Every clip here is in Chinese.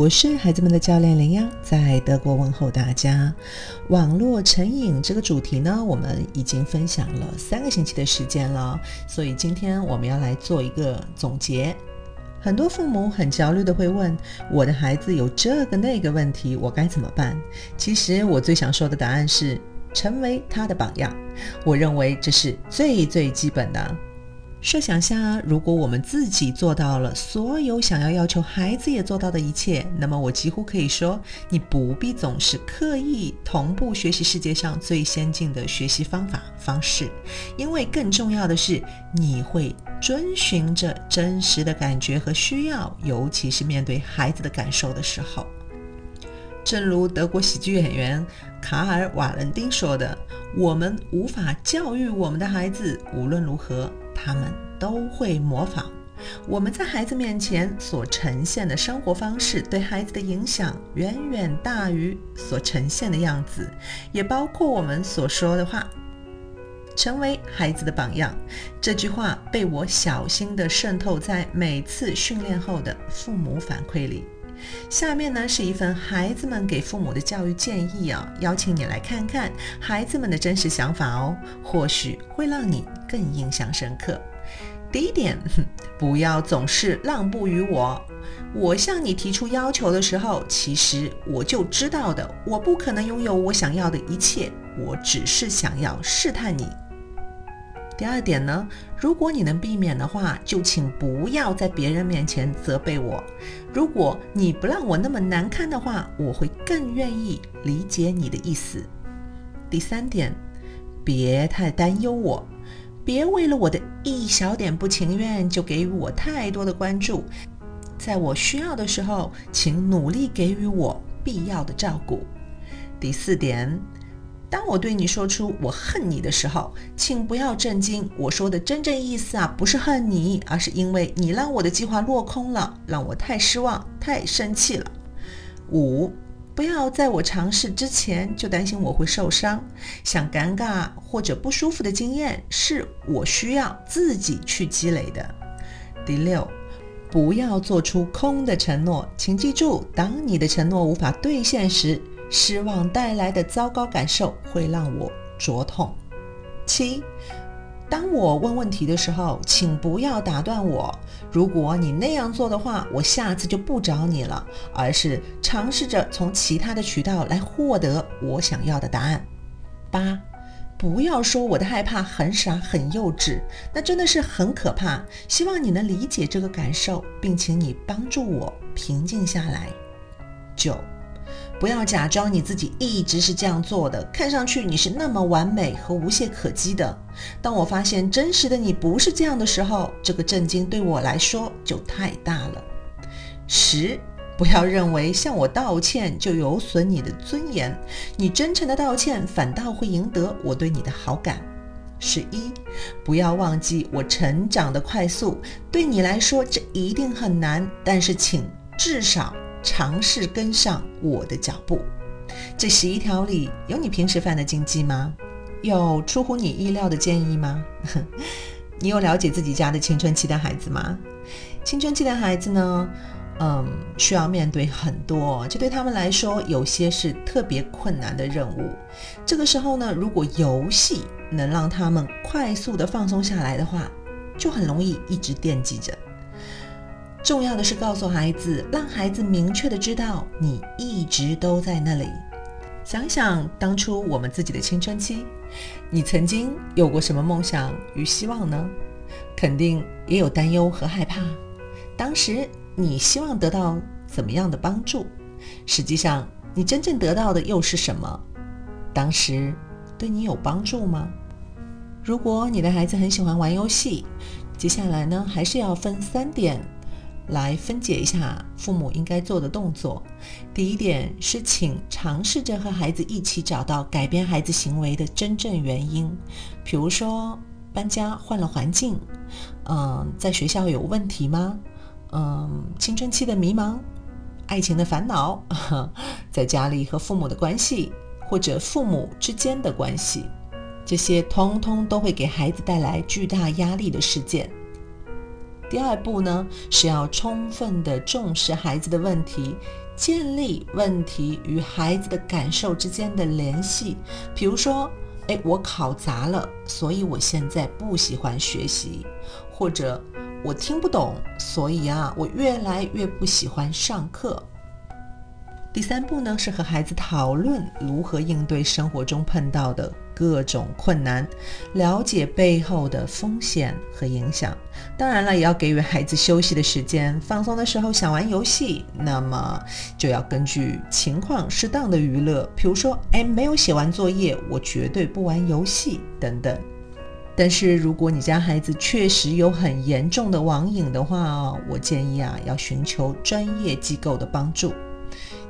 我是孩子们的教练林央，在德国问候大家。网络成瘾这个主题呢，我们已经分享了三个星期的时间了，所以今天我们要来做一个总结。很多父母很焦虑的会问：我的孩子有这个那个问题，我该怎么办？其实我最想说的答案是：成为他的榜样。我认为这是最最基本的。设想下，如果我们自己做到了所有想要要求孩子也做到的一切，那么我几乎可以说，你不必总是刻意同步学习世界上最先进的学习方法方式，因为更重要的是，你会遵循着真实的感觉和需要，尤其是面对孩子的感受的时候。正如德国喜剧演员卡尔·瓦伦丁说的：“我们无法教育我们的孩子，无论如何。”他们都会模仿我们在孩子面前所呈现的生活方式，对孩子的影响远远大于所呈现的样子，也包括我们所说的话。成为孩子的榜样，这句话被我小心地渗透在每次训练后的父母反馈里。下面呢是一份孩子们给父母的教育建议啊，邀请你来看看孩子们的真实想法哦，或许会让你。更印象深刻。第一点，不要总是让步于我。我向你提出要求的时候，其实我就知道的，我不可能拥有我想要的一切。我只是想要试探你。第二点呢，如果你能避免的话，就请不要在别人面前责备我。如果你不让我那么难堪的话，我会更愿意理解你的意思。第三点，别太担忧我。别为了我的一小点不情愿就给予我太多的关注，在我需要的时候，请努力给予我必要的照顾。第四点，当我对你说出我恨你的时候，请不要震惊，我说的真正意思啊，不是恨你，而是因为你让我的计划落空了，让我太失望、太生气了。五。不要在我尝试之前就担心我会受伤，像尴尬或者不舒服的经验是我需要自己去积累的。第六，不要做出空的承诺，请记住，当你的承诺无法兑现时，失望带来的糟糕感受会让我灼痛。七。当我问问题的时候，请不要打断我。如果你那样做的话，我下次就不找你了，而是尝试着从其他的渠道来获得我想要的答案。八，不要说我的害怕很傻很幼稚，那真的是很可怕。希望你能理解这个感受，并请你帮助我平静下来。九。不要假装你自己一直是这样做的，看上去你是那么完美和无懈可击的。当我发现真实的你不是这样的时候，这个震惊对我来说就太大了。十，不要认为向我道歉就有损你的尊严，你真诚的道歉反倒会赢得我对你的好感。十一，不要忘记我成长的快速，对你来说这一定很难，但是请至少。尝试跟上我的脚步。这十一条里有你平时犯的禁忌吗？有出乎你意料的建议吗？你有了解自己家的青春期的孩子吗？青春期的孩子呢？嗯，需要面对很多，这对他们来说有些是特别困难的任务。这个时候呢，如果游戏能让他们快速的放松下来的话，就很容易一直惦记着。重要的是告诉孩子，让孩子明确的知道你一直都在那里。想想当初我们自己的青春期，你曾经有过什么梦想与希望呢？肯定也有担忧和害怕。当时你希望得到怎么样的帮助？实际上你真正得到的又是什么？当时对你有帮助吗？如果你的孩子很喜欢玩游戏，接下来呢，还是要分三点。来分解一下父母应该做的动作。第一点是，请尝试着和孩子一起找到改变孩子行为的真正原因。比如说，搬家换了环境，嗯，在学校有问题吗？嗯，青春期的迷茫，爱情的烦恼，在家里和父母的关系，或者父母之间的关系，这些通通都会给孩子带来巨大压力的事件。第二步呢，是要充分的重视孩子的问题，建立问题与孩子的感受之间的联系。比如说，哎，我考砸了，所以我现在不喜欢学习；或者我听不懂，所以啊，我越来越不喜欢上课。第三步呢，是和孩子讨论如何应对生活中碰到的各种困难，了解背后的风险和影响。当然了，也要给予孩子休息的时间，放松的时候想玩游戏，那么就要根据情况适当的娱乐，比如说，哎，没有写完作业，我绝对不玩游戏等等。但是如果你家孩子确实有很严重的网瘾的话，我建议啊，要寻求专业机构的帮助。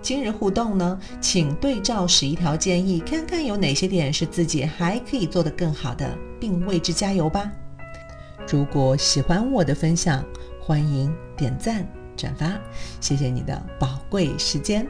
今日互动呢，请对照十一条建议，看看有哪些点是自己还可以做得更好的，并为之加油吧。如果喜欢我的分享，欢迎点赞转发，谢谢你的宝贵时间。